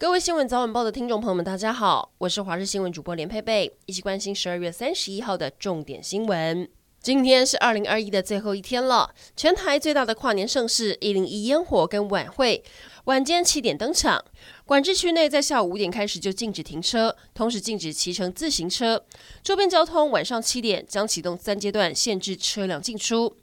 各位新闻早晚报的听众朋友们，大家好，我是华视新闻主播连佩佩，一起关心十二月三十一号的重点新闻。今天是二零二一的最后一天了，全台最大的跨年盛事一零一烟火跟晚会，晚间七点登场。管制区内在下午五点开始就禁止停车，同时禁止骑乘自行车。周边交通晚上七点将启动三阶段限制车辆进出。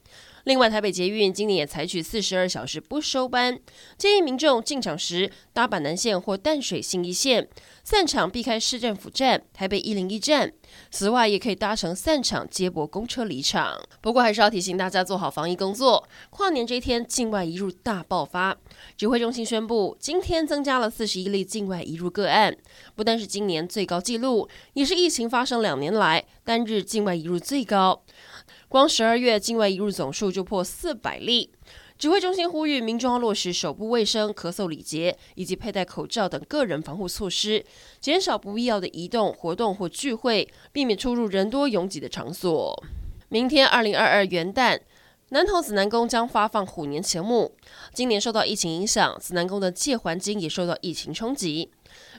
另外，台北捷运今年也采取四十二小时不收班，建议民众进场时搭板南线或淡水信义线，散场避开市政府站、台北一零一站。此外，也可以搭乘散场接驳公车离场。不过，还是要提醒大家做好防疫工作。跨年这一天，境外移入大爆发，指挥中心宣布，今天增加了四十一例境外移入个案，不但是今年最高纪录，也是疫情发生两年来单日境外移入最高。光十二月境外移入总数就破四百例，指挥中心呼吁民众要落实手部卫生、咳嗽礼节以及佩戴口罩等个人防护措施，减少不必要的移动活动或聚会，避免出入人多拥挤的场所。明天二零二二元旦，南投紫南宫将发放虎年钱目。今年受到疫情影响，紫南宫的借还金也受到疫情冲击。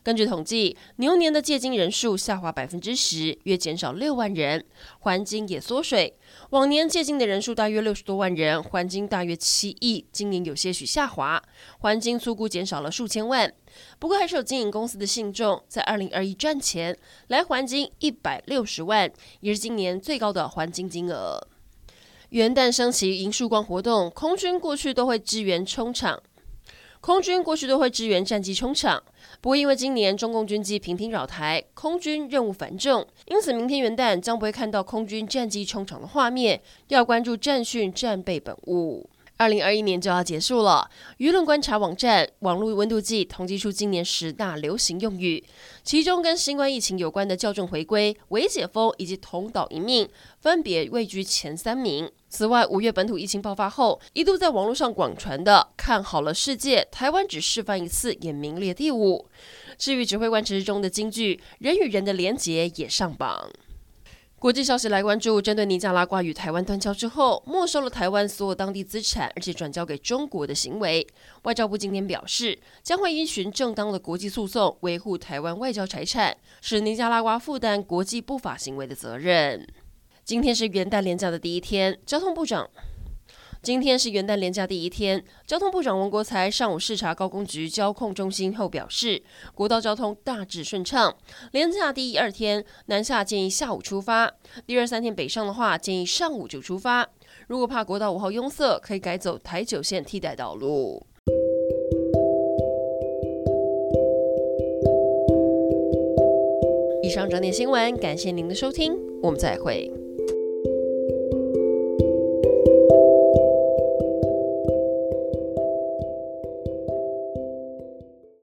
根据统计，牛年的借金人数下滑百分之十，约减少六万人，还金也缩水。往年借金的人数大约六十多万人，还金大约七亿，今年有些许下滑，还金粗估减少了数千万。不过还是有经营公司的信众在二零二一赚钱来还金一百六十万，也是今年最高的还金金额。元旦升旗迎曙光活动，空军过去都会支援冲场。空军过去都会支援战机冲场，不过因为今年中共军机频频扰台，空军任务繁重，因此明天元旦将不会看到空军战机冲场的画面，要关注战训战备本务。二零二一年就要结束了，舆论观察网站网络温度计统计出今年十大流行用语，其中跟新冠疫情有关的校正回归、微解封以及同岛一命，分别位居前三名。此外，五月本土疫情爆发后，一度在网络上广传的“看好了世界，台湾只示范一次”也名列第五。至于指挥官陈时中的金句“人与人的连结”也上榜。国际消息来关注，针对尼加拉瓜与台湾断交之后，没收了台湾所有当地资产，而且转交给中国的行为，外交部今天表示，将会依循正当的国际诉讼，维护台湾外交财产，使尼加拉瓜负担国际不法行为的责任。今天是元旦连假的第一天，交通部长。今天是元旦连假第一天，交通部长王国材上午视察高工局交控中心后表示，国道交通大致顺畅。连假第一二天，南下建议下午出发；第二三天北上的话，建议上午就出发。如果怕国道五号拥塞，可以改走台九线替代道路。以上整点新闻，感谢您的收听，我们再会。